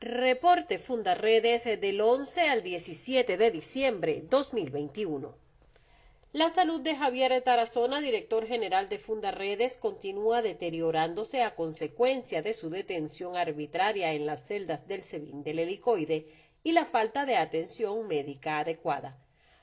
Reporte Fundarredes del 11 al 17 de diciembre 2021. La salud de Javier Tarazona, director general de Fundarredes, continúa deteriorándose a consecuencia de su detención arbitraria en las celdas del SEBIN del helicoide y la falta de atención médica adecuada.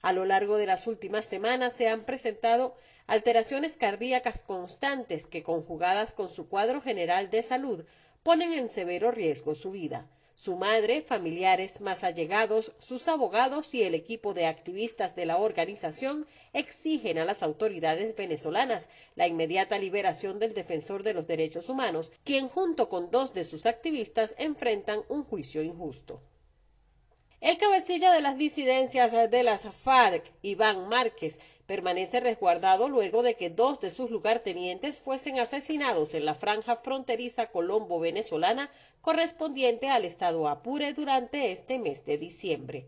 A lo largo de las últimas semanas se han presentado alteraciones cardíacas constantes que, conjugadas con su cuadro general de salud, ponen en severo riesgo su vida. Su madre, familiares más allegados, sus abogados y el equipo de activistas de la organización exigen a las autoridades venezolanas la inmediata liberación del defensor de los derechos humanos, quien junto con dos de sus activistas enfrentan un juicio injusto. El cabecilla de las disidencias de las FARC, Iván Márquez, permanece resguardado luego de que dos de sus lugartenientes fuesen asesinados en la franja fronteriza colombo-venezolana correspondiente al estado Apure durante este mes de diciembre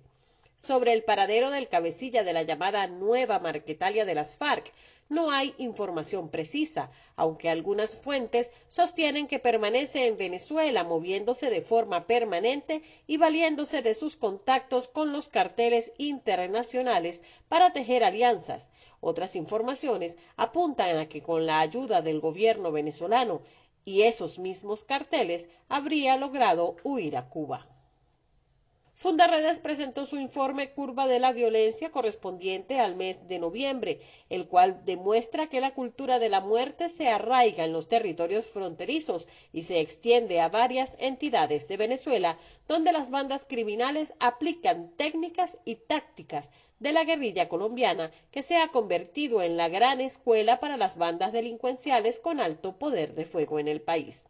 sobre el paradero del cabecilla de la llamada Nueva Marquetalia de las FARC. No hay información precisa, aunque algunas fuentes sostienen que permanece en Venezuela moviéndose de forma permanente y valiéndose de sus contactos con los carteles internacionales para tejer alianzas. Otras informaciones apuntan a que con la ayuda del gobierno venezolano y esos mismos carteles habría logrado huir a Cuba. Fundarredes presentó su informe Curva de la Violencia correspondiente al mes de noviembre, el cual demuestra que la cultura de la muerte se arraiga en los territorios fronterizos y se extiende a varias entidades de Venezuela, donde las bandas criminales aplican técnicas y tácticas de la guerrilla colombiana que se ha convertido en la gran escuela para las bandas delincuenciales con alto poder de fuego en el país.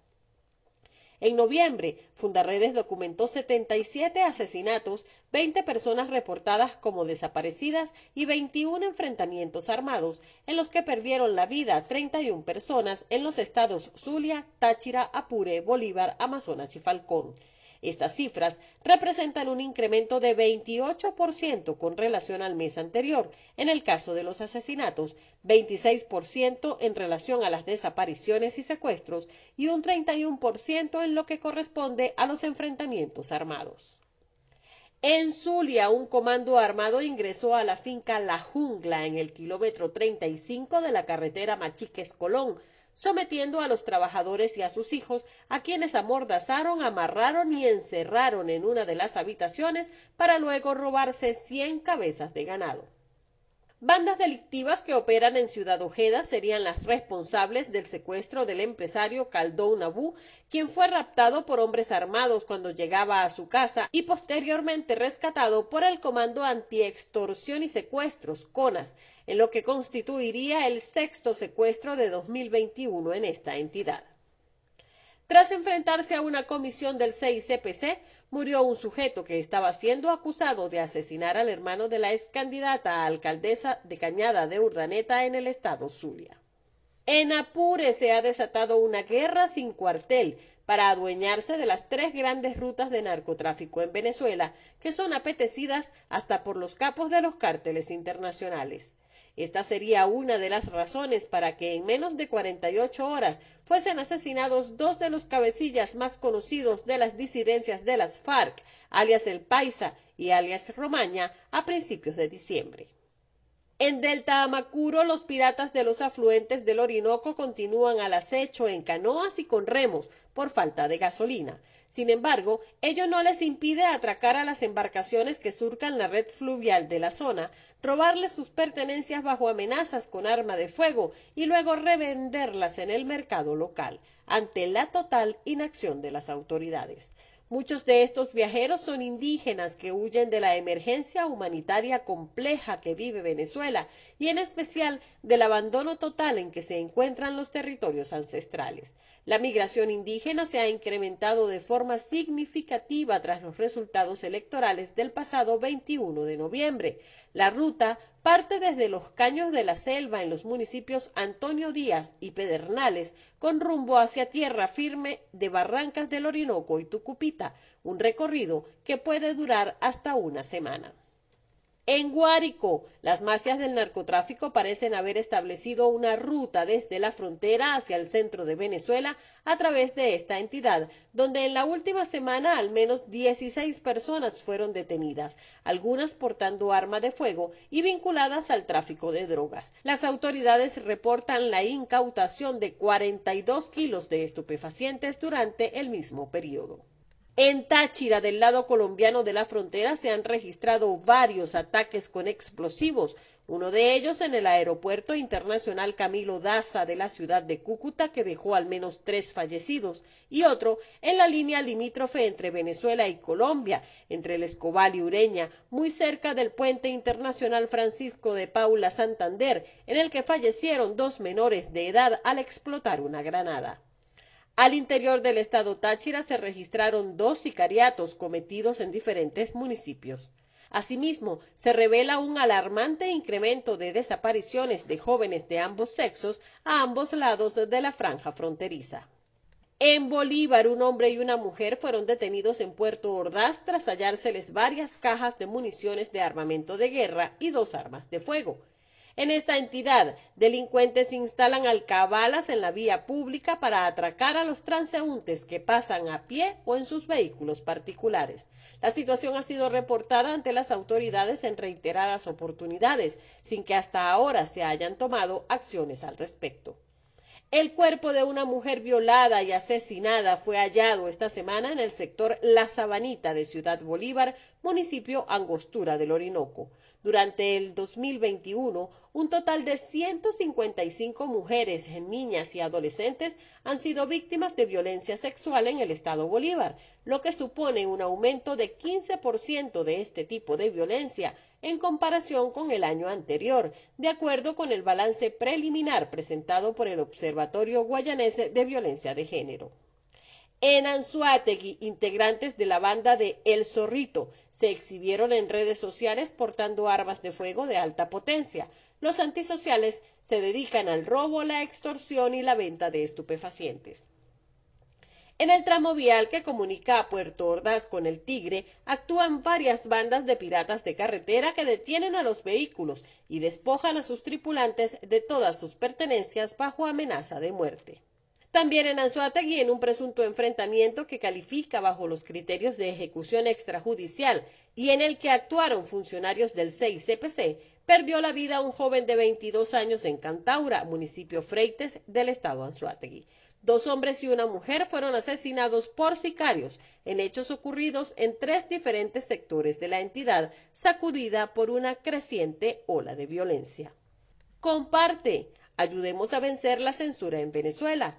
En noviembre, Fundarredes documentó 77 asesinatos, 20 personas reportadas como desaparecidas y 21 enfrentamientos armados, en los que perdieron la vida 31 personas en los estados Zulia, Táchira, Apure, Bolívar, Amazonas y Falcón. Estas cifras representan un incremento de 28% con relación al mes anterior en el caso de los asesinatos, 26% en relación a las desapariciones y secuestros y un 31% en lo que corresponde a los enfrentamientos armados. En Zulia, un comando armado ingresó a la finca La Jungla en el kilómetro 35 de la carretera Machiques-Colón, sometiendo a los trabajadores y a sus hijos, a quienes amordazaron, amarraron y encerraron en una de las habitaciones para luego robarse cien cabezas de ganado. Bandas delictivas que operan en Ciudad Ojeda serían las responsables del secuestro del empresario Caldón Nabú, quien fue raptado por hombres armados cuando llegaba a su casa y posteriormente rescatado por el Comando Antiextorsión y Secuestros, CONAS, en lo que constituiría el sexto secuestro de 2021 en esta entidad. Tras enfrentarse a una comisión del CICPC, murió un sujeto que estaba siendo acusado de asesinar al hermano de la ex candidata a alcaldesa de Cañada de Urdaneta en el estado Zulia. En Apure se ha desatado una guerra sin cuartel para adueñarse de las tres grandes rutas de narcotráfico en Venezuela, que son apetecidas hasta por los capos de los cárteles internacionales. Esta sería una de las razones para que en menos de 48 horas fuesen asesinados dos de los cabecillas más conocidos de las disidencias de las FARC, alias El Paisa y alias Romaña, a principios de diciembre. En Delta Amacuro, los piratas de los afluentes del Orinoco continúan al acecho en canoas y con remos por falta de gasolina. Sin embargo, ello no les impide atracar a las embarcaciones que surcan la red fluvial de la zona, robarles sus pertenencias bajo amenazas con arma de fuego y luego revenderlas en el mercado local, ante la total inacción de las autoridades. Muchos de estos viajeros son indígenas que huyen de la emergencia humanitaria compleja que vive Venezuela y en especial del abandono total en que se encuentran los territorios ancestrales. La migración indígena se ha incrementado de forma significativa tras los resultados electorales del pasado 21 de noviembre. La ruta parte desde los Caños de la Selva en los municipios Antonio Díaz y Pedernales con rumbo hacia tierra firme de Barrancas del Orinoco y Tucupita, un recorrido que puede durar hasta una semana. En Guárico, las mafias del narcotráfico parecen haber establecido una ruta desde la frontera hacia el centro de Venezuela a través de esta entidad, donde en la última semana al menos 16 personas fueron detenidas, algunas portando arma de fuego y vinculadas al tráfico de drogas. Las autoridades reportan la incautación de 42 kilos de estupefacientes durante el mismo periodo. En Táchira, del lado colombiano de la frontera, se han registrado varios ataques con explosivos, uno de ellos en el Aeropuerto Internacional Camilo Daza de la ciudad de Cúcuta, que dejó al menos tres fallecidos, y otro en la línea limítrofe entre Venezuela y Colombia, entre el Escobal y Ureña, muy cerca del puente internacional Francisco de Paula Santander, en el que fallecieron dos menores de edad al explotar una granada. Al interior del estado Táchira se registraron dos sicariatos cometidos en diferentes municipios. Asimismo, se revela un alarmante incremento de desapariciones de jóvenes de ambos sexos a ambos lados de la franja fronteriza. En Bolívar, un hombre y una mujer fueron detenidos en Puerto Ordaz tras hallárseles varias cajas de municiones de armamento de guerra y dos armas de fuego. En esta entidad, delincuentes instalan alcabalas en la vía pública para atracar a los transeúntes que pasan a pie o en sus vehículos particulares. La situación ha sido reportada ante las autoridades en reiteradas oportunidades, sin que hasta ahora se hayan tomado acciones al respecto. El cuerpo de una mujer violada y asesinada fue hallado esta semana en el sector La Sabanita de Ciudad Bolívar, municipio Angostura del Orinoco. Durante el 2021, un total de 155 mujeres, niñas y adolescentes han sido víctimas de violencia sexual en el estado Bolívar, lo que supone un aumento de 15% de este tipo de violencia en comparación con el año anterior, de acuerdo con el balance preliminar presentado por el Observatorio Guayanese de Violencia de Género. En Anzuategui, integrantes de la banda de El Zorrito se exhibieron en redes sociales portando armas de fuego de alta potencia. Los antisociales se dedican al robo, la extorsión y la venta de estupefacientes. En el tramo vial que comunica a Puerto Ordaz con el Tigre, actúan varias bandas de piratas de carretera que detienen a los vehículos y despojan a sus tripulantes de todas sus pertenencias bajo amenaza de muerte. También en Anzuategui, en un presunto enfrentamiento que califica bajo los criterios de ejecución extrajudicial y en el que actuaron funcionarios del 6CPC, perdió la vida un joven de 22 años en Cantaura, municipio Freites del estado Anzuategui. Dos hombres y una mujer fueron asesinados por sicarios en hechos ocurridos en tres diferentes sectores de la entidad, sacudida por una creciente ola de violencia. Comparte. Ayudemos a vencer la censura en Venezuela.